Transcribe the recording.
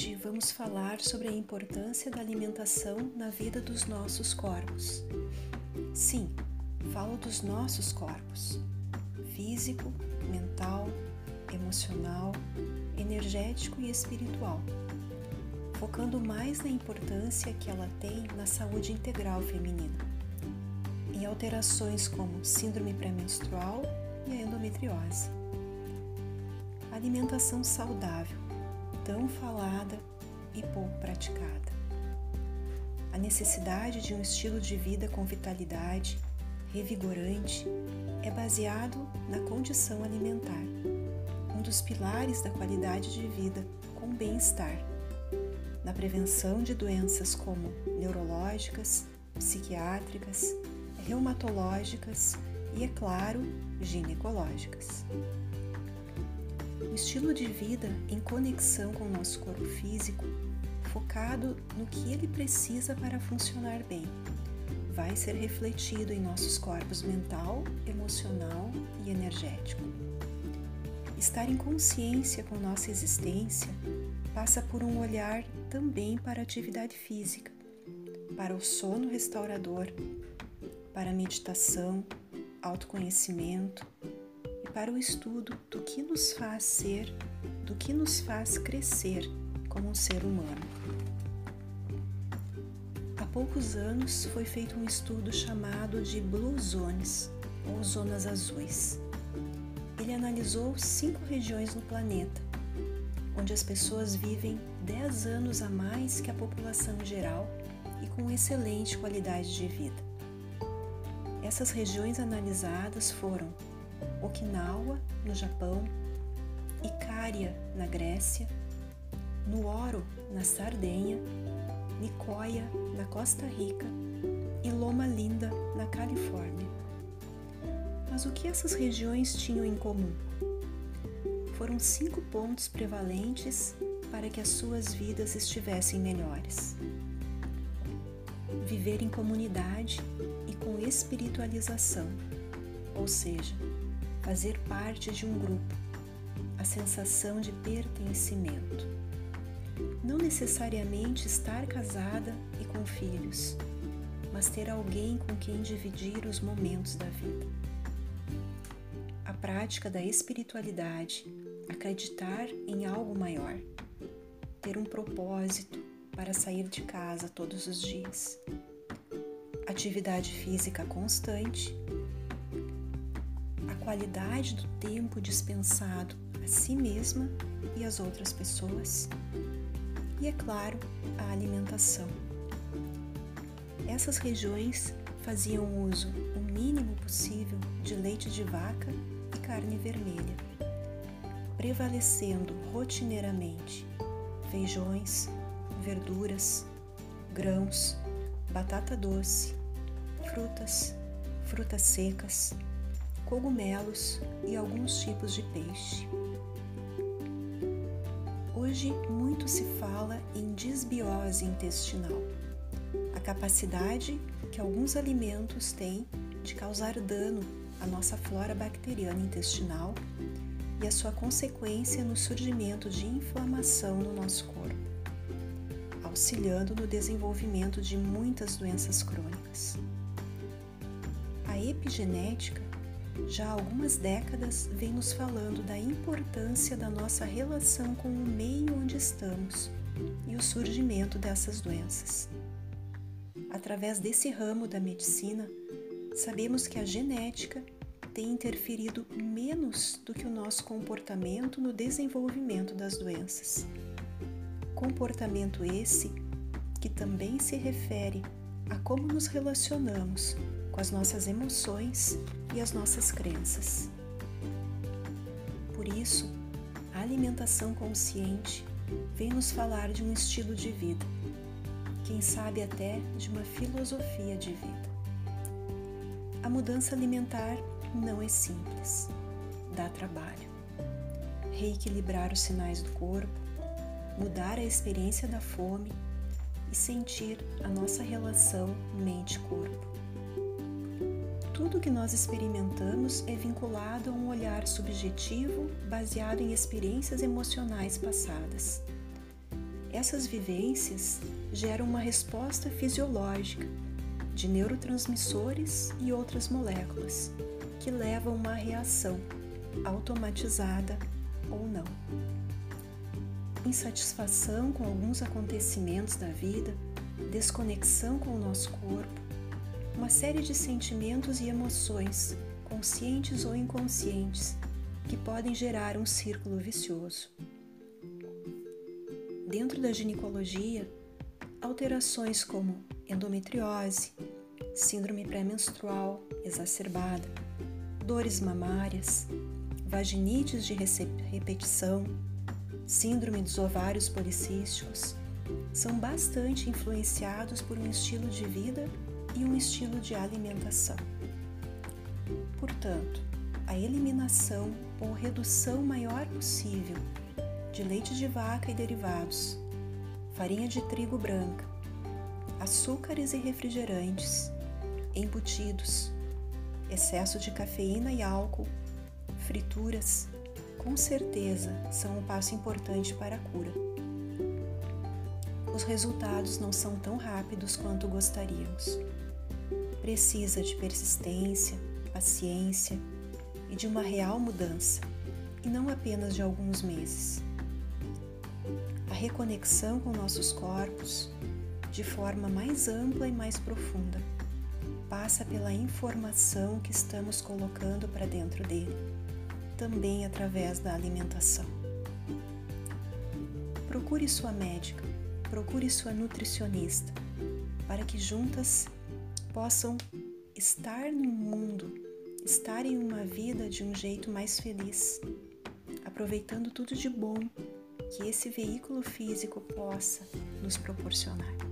Hoje vamos falar sobre a importância da alimentação na vida dos nossos corpos. Sim, falo dos nossos corpos: físico, mental, emocional, energético e espiritual, focando mais na importância que ela tem na saúde integral feminina, em alterações como síndrome pré-menstrual e a endometriose. Alimentação saudável tão falada e pouco praticada. A necessidade de um estilo de vida com vitalidade, revigorante, é baseado na condição alimentar, um dos pilares da qualidade de vida com bem-estar, na prevenção de doenças como neurológicas, psiquiátricas, reumatológicas e, é claro, ginecológicas. Um estilo de vida em conexão com o nosso corpo físico, focado no que ele precisa para funcionar bem, vai ser refletido em nossos corpos mental, emocional e energético. Estar em consciência com nossa existência passa por um olhar também para a atividade física, para o sono restaurador, para a meditação, autoconhecimento, para o estudo do que nos faz ser, do que nos faz crescer como um ser humano. Há poucos anos foi feito um estudo chamado de Blue Zones, ou zonas azuis. Ele analisou cinco regiões no planeta, onde as pessoas vivem 10 anos a mais que a população em geral e com excelente qualidade de vida. Essas regiões analisadas foram Okinawa, no Japão, Icária, na Grécia, Nuoro, na Sardenha, Nicoya, na Costa Rica e Loma Linda, na Califórnia. Mas o que essas regiões tinham em comum? Foram cinco pontos prevalentes para que as suas vidas estivessem melhores. Viver em comunidade e com espiritualização, ou seja, fazer parte de um grupo, a sensação de pertencimento. Não necessariamente estar casada e com filhos, mas ter alguém com quem dividir os momentos da vida. A prática da espiritualidade, acreditar em algo maior, ter um propósito para sair de casa todos os dias. Atividade física constante qualidade do tempo dispensado a si mesma e às outras pessoas. E, é claro, a alimentação. Essas regiões faziam uso o mínimo possível de leite de vaca e carne vermelha, prevalecendo rotineiramente feijões, verduras, grãos, batata doce, frutas, frutas secas, cogumelos e alguns tipos de peixe. Hoje muito se fala em disbiose intestinal, a capacidade que alguns alimentos têm de causar dano à nossa flora bacteriana intestinal e a sua consequência no surgimento de inflamação no nosso corpo, auxiliando no desenvolvimento de muitas doenças crônicas. A epigenética já há algumas décadas vem nos falando da importância da nossa relação com o meio onde estamos e o surgimento dessas doenças. Através desse ramo da medicina, sabemos que a genética tem interferido menos do que o nosso comportamento no desenvolvimento das doenças. Comportamento esse que também se refere a como nos relacionamos as nossas emoções e as nossas crenças. Por isso, a alimentação consciente vem nos falar de um estilo de vida, quem sabe até de uma filosofia de vida. A mudança alimentar não é simples, dá trabalho. Reequilibrar os sinais do corpo, mudar a experiência da fome e sentir a nossa relação mente-corpo. Tudo que nós experimentamos é vinculado a um olhar subjetivo baseado em experiências emocionais passadas. Essas vivências geram uma resposta fisiológica de neurotransmissores e outras moléculas que levam a uma reação automatizada ou não. Insatisfação com alguns acontecimentos da vida, desconexão com o nosso corpo, uma série de sentimentos e emoções, conscientes ou inconscientes, que podem gerar um círculo vicioso. Dentro da ginecologia, alterações como endometriose, síndrome pré-menstrual exacerbada, dores mamárias, vaginites de repetição, síndrome dos ovários policísticos, são bastante influenciados por um estilo de vida e um estilo de alimentação. Portanto, a eliminação ou redução maior possível de leite de vaca e derivados, farinha de trigo branca, açúcares e refrigerantes, embutidos, excesso de cafeína e álcool, frituras, com certeza são um passo importante para a cura. Os resultados não são tão rápidos quanto gostaríamos. Precisa de persistência, paciência e de uma real mudança, e não apenas de alguns meses a reconexão com nossos corpos de forma mais ampla e mais profunda passa pela informação que estamos colocando para dentro dele, também através da alimentação. Procure sua médica, procure sua nutricionista, para que juntas possam estar no mundo, estar em uma vida de um jeito mais feliz, aproveitando tudo de bom que esse veículo físico possa nos proporcionar.